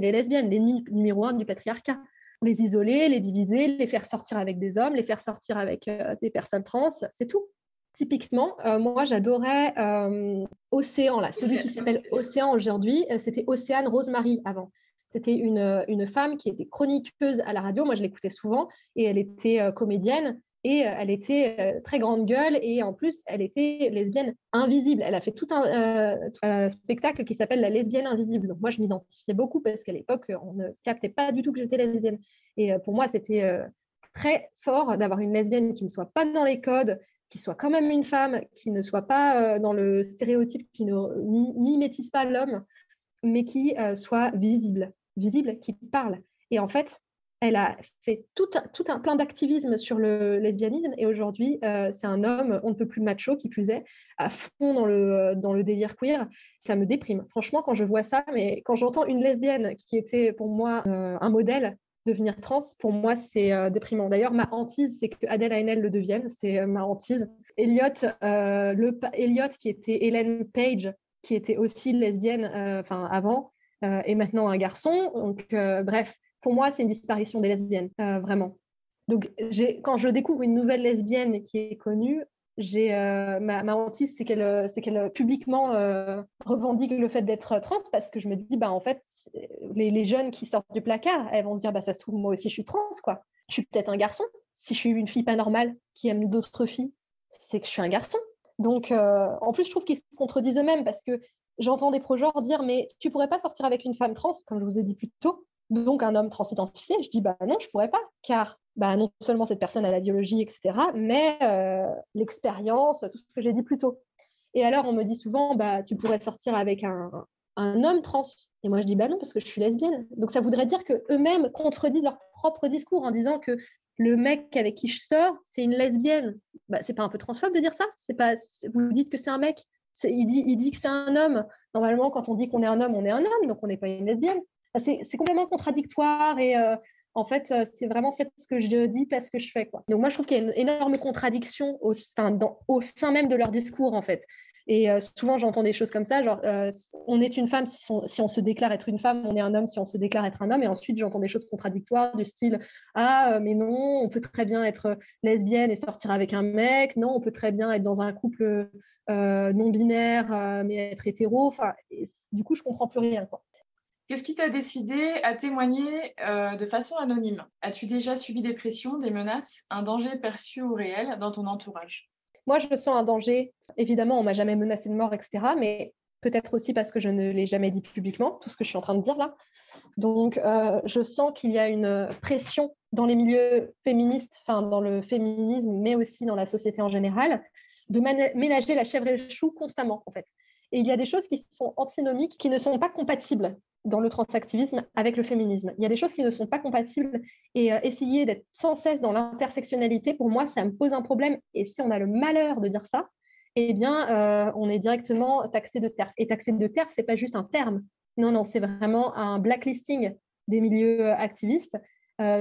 les lesbiennes, l'ennemi numéro un du patriarcat. Les isoler, les diviser, les faire sortir avec des hommes, les faire sortir avec euh, des personnes trans, c'est tout. Typiquement, euh, moi j'adorais Océan, là, celui qui s'appelle Océan aujourd'hui, c'était Océane Rosemary avant. C'était une, une, femme qui était chroniqueuse à la radio, moi je l'écoutais souvent, et elle était comédienne. Et euh, elle était euh, très grande gueule et en plus, elle était lesbienne invisible. Elle a fait tout un, euh, spectacle qui s'appelle La lesbienne invisible. Moi, je m'identifiais beaucoup parce qu'à l'époque, on ne captait pas du tout que j'étais lesbienne. Et pour moi, c'était très fort d'avoir une lesbienne qui ne soit pas dans les codes, qui soit quand même une femme, qui ne soit pas dans le stéréotype, qui ne mimétise pas l'homme, mais qui soit visible, visible, qui parle. Et en fait, elle a fait tout un, plein d'activisme sur le lesbianisme et aujourd'hui, euh, c'est un homme, on ne peut plus macho, qui plus est, à fond dans le, dans le délire queer. Ça me déprime. Franchement, quand je vois ça, mais quand j'entends une lesbienne qui était pour moi euh, un modèle devenir trans, pour moi, c'est euh, déprimant. D'ailleurs, ma hantise, c'est que Adèle Haenel le devienne. C'est ma hantise. Elliot, le, qui était Hélène Page, qui était aussi lesbienne enfin avant, et maintenant un garçon. Donc, bref, pour moi, c'est une disparition des lesbiennes, euh, vraiment. Donc, quand je découvre une nouvelle lesbienne qui est connue, euh, ma, ma, hantise, c'est qu'elle, euh, c'est publiquement revendique le fait d'être trans parce que je me dis, bah, en fait, les, jeunes qui sortent du placard, elles vont se dire, bah, ça se trouve, moi aussi, je suis trans, quoi. Je suis peut-être un garçon. Si je suis une fille pas normale qui aime d'autres filles, c'est que je suis un garçon. Donc, en plus, je trouve qu'ils se contredisent eux-mêmes parce que j'entends des projets dire, mais tu pourrais pas sortir avec une femme trans, comme je vous ai dit plus tôt, donc un homme transidentifié, je dis bah non, je pourrais pas, car bah, non seulement cette personne a la biologie, etc., mais euh, l'expérience, tout ce que j'ai dit plus tôt. Et alors on me dit souvent bah tu pourrais sortir avec un, homme trans. Et moi je dis bah non parce que je suis lesbienne. Donc ça voudrait dire que eux-mêmes contredisent leur propre discours en disant que le mec avec qui je sors, c'est une lesbienne. Bah, c'est pas un peu transphobe de dire ça? C'est pas vous dites que c'est un mec? Il dit que c'est un homme. Normalement, quand on dit qu'on est un homme, on est un homme, donc on n'est pas une lesbienne c'est complètement contradictoire et euh, en fait, euh, c'est vraiment fait ce que je dis parce que je fais. Quoi. Donc moi, je trouve qu'il y a une énorme contradiction au, sein même de leur discours, en fait. Et euh, souvent, j'entends des choses comme ça, genre, on est une femme si on, si on, se déclare être une femme, on est un homme si on se déclare être un homme. Et ensuite, j'entends des choses contradictoires du style, ah, mais non, on peut très bien être lesbienne et sortir avec un mec. Non, on peut très bien être dans un couple non binaire, mais être hétéro. Enfin, du coup, je comprends plus rien. Quoi. Qu'est-ce qui t'a décidé à témoigner euh, de façon anonyme? As-tu déjà subi des pressions, des menaces, un danger perçu ou réel dans ton entourage? Moi, je sens un danger. Évidemment, on m'a jamais menacé de mort, etc. Mais peut-être aussi parce que je ne l'ai jamais dit publiquement, tout ce que je suis en train de dire là. Donc, euh, je sens qu'il y a une pression dans les milieux féministes, enfin dans le féminisme, mais aussi dans la société en général, de ménager la chèvre et le chou constamment, en fait. Et il y a des choses qui sont antinomiques, qui ne sont pas compatibles dans le transactivisme avec le féminisme. Il y a des choses qui ne sont pas compatibles et euh, essayer d'être sans cesse dans l'intersectionnalité, pour moi, ça me pose un problème. Et si on a le malheur de dire ça, eh bien, euh, on est directement taxé de TERF. Et taxé de TERF, c'est pas juste un terme. Non, non, c'est vraiment un blacklisting des milieux euh, activistes,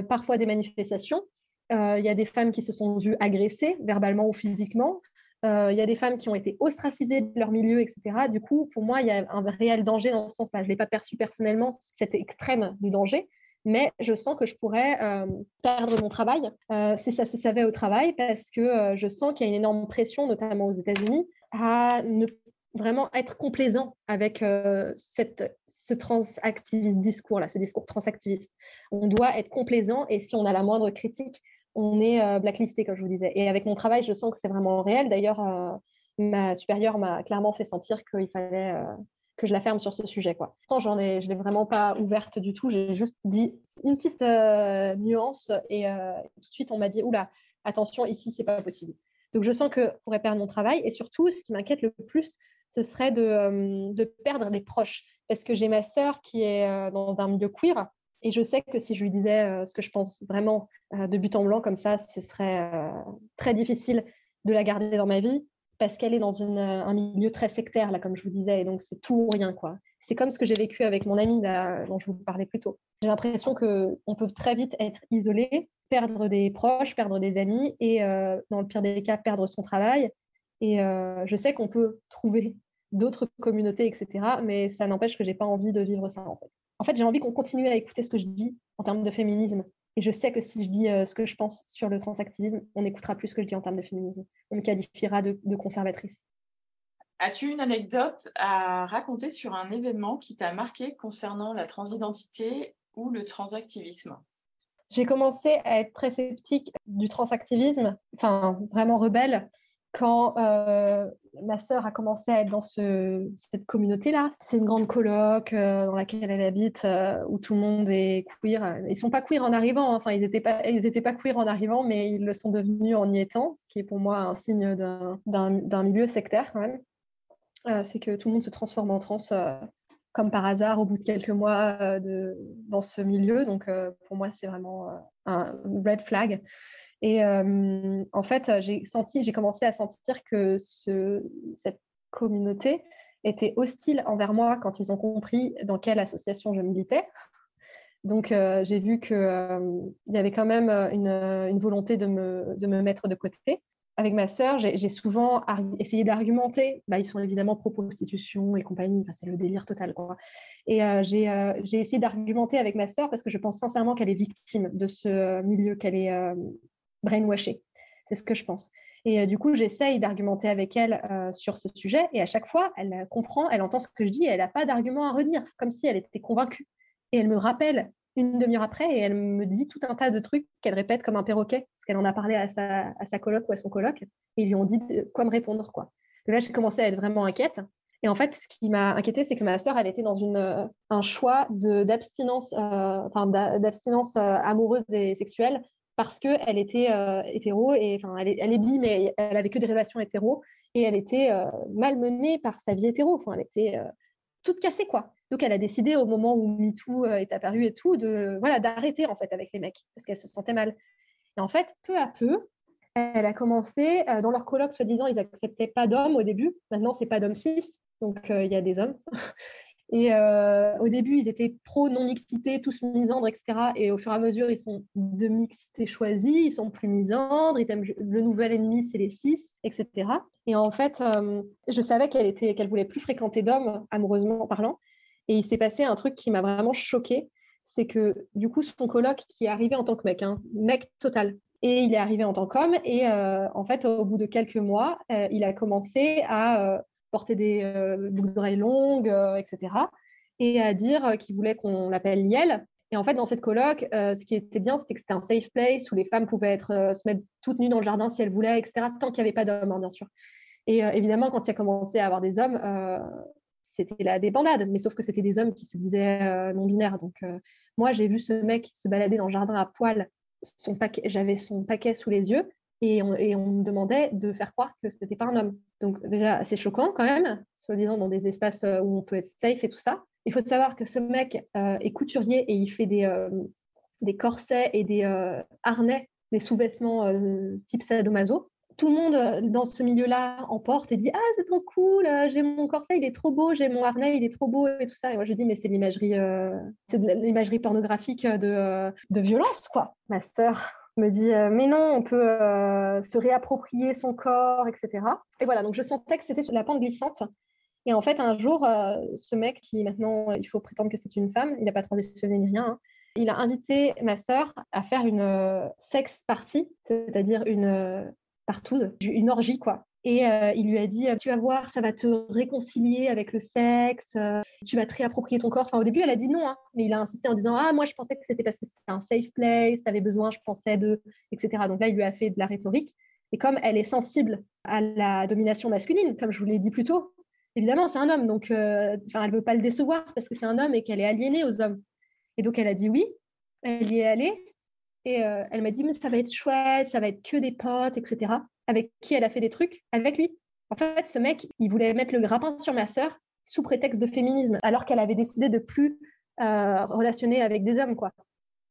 parfois des manifestations. Il y a des femmes qui se sont vues agressées verbalement ou physiquement. Euh, il y a des femmes qui ont été ostracisées de leur milieu, etc. Du coup, pour moi, il y a un réel danger dans ce sens-là. Je ne l'ai pas perçu personnellement, cet extrême du danger, mais je sens que je pourrais perdre mon travail si ça se savait au travail, parce que je sens qu'il y a une énorme pression, notamment aux États-Unis, à ne vraiment être complaisant avec cette, ce transactiviste discours-là, ce discours transactiviste. On doit être complaisant et si on a la moindre critique, on est blacklisté, comme je vous disais. Et avec mon travail, je sens que c'est vraiment réel. D'ailleurs, ma supérieure m'a clairement fait sentir qu'il fallait que je la ferme sur ce sujet. Quoi. J'en ai, je ne l'ai vraiment pas ouverte du tout. J'ai juste dit une petite nuance et tout de suite, on m'a dit, oula, attention, ici, c'est pas possible. Donc, je sens que je pourrais perdre mon travail. Et surtout, ce qui m'inquiète le plus, ce serait de, de, perdre des proches. Parce que j'ai ma sœur qui est dans un milieu queer. Et je sais que si je lui disais ce que je pense vraiment de but en blanc comme ça, ce serait très difficile de la garder dans ma vie parce qu'elle est dans un milieu très sectaire, là, comme je vous disais, et donc c'est tout ou rien. quoi. C'est comme ce que j'ai vécu avec mon ami dont je vous parlais plus tôt. J'ai l'impression qu'on peut très vite être isolé, perdre des proches, perdre des amis, et euh, dans le pire des cas, perdre son travail. Et euh, je sais qu'on peut trouver d'autres communautés, etc., mais ça n'empêche que j'ai pas envie de vivre ça, en fait. En fait, j'ai envie qu'on continue à écouter ce que je dis en termes de féminisme, et je sais que si je dis euh, ce que je pense sur le transactivisme, on écoutera plus ce que je dis en termes de féminisme. On me qualifiera de, conservatrice. As-tu une anecdote à raconter sur un événement qui t'a marqué concernant la transidentité ou le transactivisme? J'ai commencé à être très sceptique du transactivisme, enfin vraiment rebelle, quand euh, ma sœur a commencé à être dans ce, cette communauté-là. C'est une grande coloc euh, dans laquelle elle habite, euh, où tout le monde est queer. Ils ne sont pas queer en arrivant, hein. enfin, ils n'étaient pas, pas queer en arrivant, mais ils le sont devenus en y étant, ce qui est pour moi un signe d'un milieu sectaire quand même. C'est que tout le monde se transforme en trans comme par hasard au bout de quelques mois de, dans ce milieu. Donc, pour moi, c'est vraiment un red flag. Et en fait, j'ai senti, j'ai commencé à sentir que ce, cette communauté était hostile envers moi quand ils ont compris dans quelle association je militais. Donc, j'ai vu qu'il il y avait quand même une, une volonté de me, de me, mettre de côté. Avec ma sœur, j'ai souvent essayé d'argumenter. Bah, ils sont évidemment pro-prostitution et compagnie. Enfin, c'est le délire total. Quoi. Et j'ai essayé d'argumenter avec ma sœur parce que je pense sincèrement qu'elle est victime de ce milieu, qu'elle est brainwashée. C'est ce que je pense. Et euh, du coup, j'essaye d'argumenter avec elle euh, sur ce sujet. Et à chaque fois, elle comprend, elle entend ce que je dis et elle n'a pas d'argument à redire, comme si elle était convaincue. Et elle me rappelle une demi-heure après et elle me dit tout un tas de trucs qu'elle répète comme un perroquet, parce qu'elle en a parlé à sa, à sa coloc ou à son coloc. Et ils lui ont dit quoi me répondre. Quoi. Là, j'ai commencé à être vraiment inquiète. Et en fait, ce qui m'a inquiétée, c'est que ma sœur, elle était dans une, euh, un choix d'abstinence, enfin, d'abstinence amoureuse et sexuelle parce qu'elle était euh, hétéro, et enfin, elle elle est, bi, mais elle avait que des relations hétéro, et elle était euh, malmenée par sa vie hétéro. Enfin, elle était euh, toute cassée, quoi. Donc, elle a décidé, au moment où MeToo est apparu et tout, de voilà d'arrêter en fait avec les mecs, parce qu'elle se sentait mal. Et en fait, peu à peu, elle a commencé, dans leur colloque, soi-disant, ils n'acceptaient pas d'hommes au début. Maintenant, c'est pas d'hommes cis, donc il y a des hommes. [laughs] Et euh, au début, ils étaient pro non-mixité, tous misandres, etc. Et au fur et à mesure, ils sont de mixité choisie, ils sont plus misandres, le nouvel ennemi, c'est les cis, etc. Et en fait, euh, je savais qu'elle était, qu'elle voulait plus fréquenter d'hommes, amoureusement parlant. Et il s'est passé un truc qui m'a vraiment choquée, c'est que du coup, son coloc qui est arrivé en tant que mec, hein, mec total, et il est arrivé en tant qu'homme. Et euh, en fait, au bout de quelques mois, il a commencé à porter des euh, boucles d'oreilles longues, euh, etc. Et à dire euh, qu'il voulait qu'on l'appelle Niel. Et en fait, dans cette coloc, ce qui était bien, c'était que c'était un safe place où les femmes pouvaient être, se mettre toutes nues dans le jardin si elles voulaient, etc., tant qu'il n'y avait pas d'hommes, hein, bien sûr. Et évidemment, quand il a commencé à avoir des hommes, c'était la débandade, mais sauf que c'était des hommes qui se disaient non-binaires. Donc, moi, j'ai vu ce mec se balader dans le jardin à poil, j'avais son paquet sous les yeux, et on, me demandait de faire croire que ce n'était pas un homme. Donc déjà, c'est choquant quand même, soi-disant dans des espaces euh, où on peut être safe et tout ça. Il faut savoir que ce mec euh, est couturier et il fait des, euh, des corsets et des harnais, des sous-vêtements type sadomaso. Tout le monde dans ce milieu-là en porte et dit Ah, c'est trop cool, j'ai mon corset, il est trop beau, j'ai mon harnais, il est trop beau et tout ça. Et moi, je dis Mais c'est l'imagerie, c'est de l'imagerie pornographique de, de violence, quoi, master me dit euh, mais non, on peut euh, se réapproprier son corps, etc. Et voilà, donc je sentais que c'était sur la pente glissante. Et en fait, un jour, euh, ce mec qui maintenant, il faut prétendre que c'est une femme, il n'a pas transitionné ni rien, hein, Il a invité ma sœur à faire une sex party, c'est-à-dire une partouze, une orgie, quoi. Et il lui a dit, tu vas voir, ça va te réconcilier avec le sexe, tu vas te réapproprier ton corps. Enfin, au début, elle a dit non, hein, mais il a insisté en disant, ah, moi, je pensais que c'était parce que c'était un safe place, tu avais besoin, je pensais de, etc. Donc là, il lui a fait de la rhétorique. Et comme elle est sensible à la domination masculine, comme je vous l'ai dit plus tôt, évidemment, c'est un homme, donc elle ne veut pas le décevoir parce que c'est un homme et qu'elle est aliénée aux hommes. Et donc, elle a dit oui, elle y est allée, et elle m'a dit, mais ça va être chouette, ça va être que des potes, etc avec qui elle a fait des trucs, avec lui. En fait, ce mec, il voulait mettre le grappin sur ma sœur sous prétexte de féminisme, alors qu'elle avait décidé de plus euh, relationner avec des hommes, quoi.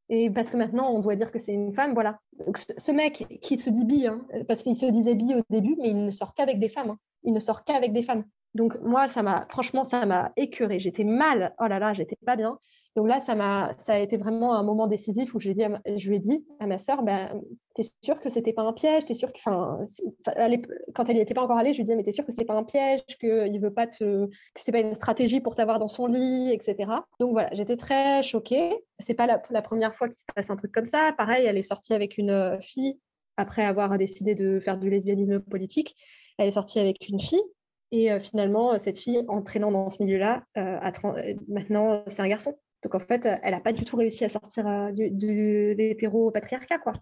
Et parce que maintenant, on doit dire que c'est une femme, voilà. Ce mec qui se dit bi, hein, parce qu'il se disait bi au début, mais il ne sort qu'avec des femmes. Hein. Il ne sort qu'avec des femmes. Donc moi, ça m'a, franchement, ça m'a écœuré. J'étais mal. Oh là là, j'étais pas bien. Donc là, ça m'a, a été vraiment un moment décisif où je lui ai dit, à, je lui ai ma sœur, ben, t'es sûre que c'était pas un piège, t'es sûre que, enfin, quand elle n'y était pas encore allée, je lui disais, mais t'es sûre que c'est pas un piège, qu'il veut pas pas une stratégie pour t'avoir dans son lit, etc. Donc voilà, j'étais très choquée. C'est pas la, la première fois qu'il se passe un truc comme ça. Pareil, elle est sortie avec une euh, fille après avoir décidé de faire du lesbianisme politique. Elle est sortie avec une fille et euh, finalement, cette fille, entraînant dans ce milieu-là, euh, maintenant, c'est un garçon. Donc en fait, elle n'a pas du tout réussi à sortir euh, du, l'hétéro-patriarcat. Quoi.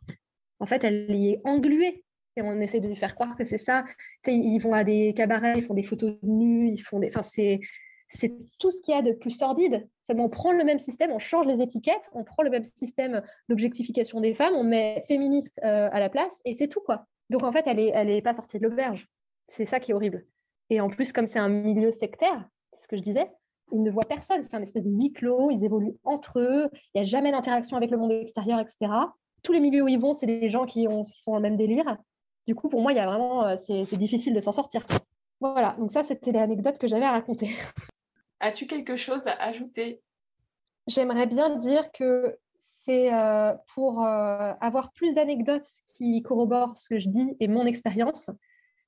En fait, elle y est engluée. Et on essaie de lui faire croire que c'est ça. ils vont à des cabarets, ils font des photos nus, ils font des... Enfin, c'est, c'est tout ce qu'il y a de plus sordide. Seulement, on prend le même système, on change les étiquettes, on prend le même système d'objectification des femmes, on met féministe euh, à la place, et c'est tout, quoi. Donc, en fait, elle n'est elle est pas sortie de l'auberge. C'est ça qui est horrible. Et en plus, comme c'est un milieu sectaire, c'est ce que je disais, ils ne voient personne. C'est un espèce de huis clos, ils évoluent entre eux, il n'y a jamais d'interaction avec le monde extérieur, etc. Tous les milieux où ils vont, c'est des gens qui, ont, sont dans le même délire. Du coup, pour moi, il y a vraiment, euh, c'est, difficile de s'en sortir. Voilà, donc ça, c'était l'anecdote que j'avais à raconter. [laughs] As-tu quelque chose à ajouter? J'aimerais bien dire que c'est euh, pour euh, avoir plus d'anecdotes qui corroborent ce que je dis et mon expérience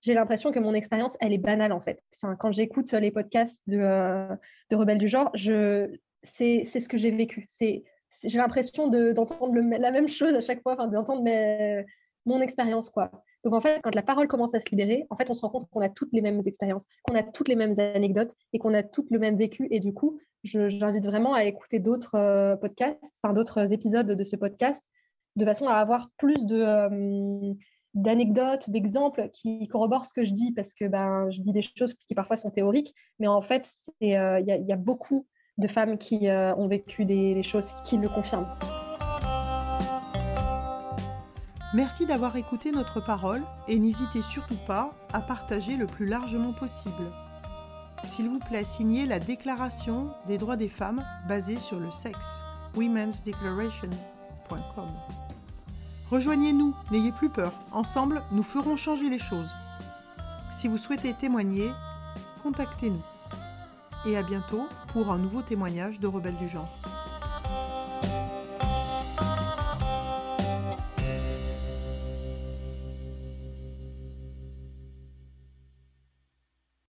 j'ai l'impression que mon expérience, elle est banale en fait. Enfin, quand j'écoute les podcasts de, euh, de Rebelles du genre, je, c'est, ce que j'ai vécu. C'est, j'ai l'impression de, d'entendre la même chose à chaque fois, enfin, d'entendre mon expérience. quoi. Donc en fait, quand la parole commence à se libérer, en fait, on se rend compte qu'on a toutes les mêmes expériences, qu'on a toutes les mêmes anecdotes et qu'on a toutes le même vécu. Et du coup, j'invite vraiment à écouter d'autres euh, podcasts, enfin d'autres épisodes de ce podcast, de façon à avoir plus de, euh, d'anecdotes, d'exemples qui corroborent ce que je dis, parce que ben, je dis des choses qui parfois sont théoriques, mais en fait, euh, il y, a beaucoup de femmes qui euh, ont vécu des, choses qui le confirment. Merci d'avoir écouté notre parole et n'hésitez surtout pas à partager le plus largement possible. S'il vous plaît, signez la Déclaration des droits des femmes basée sur le sexe, womensdeclaration.com. Rejoignez-nous, n'ayez plus peur. Ensemble, nous ferons changer les choses. Si vous souhaitez témoigner, contactez-nous. Et à bientôt pour un nouveau témoignage de Rebelles du genre.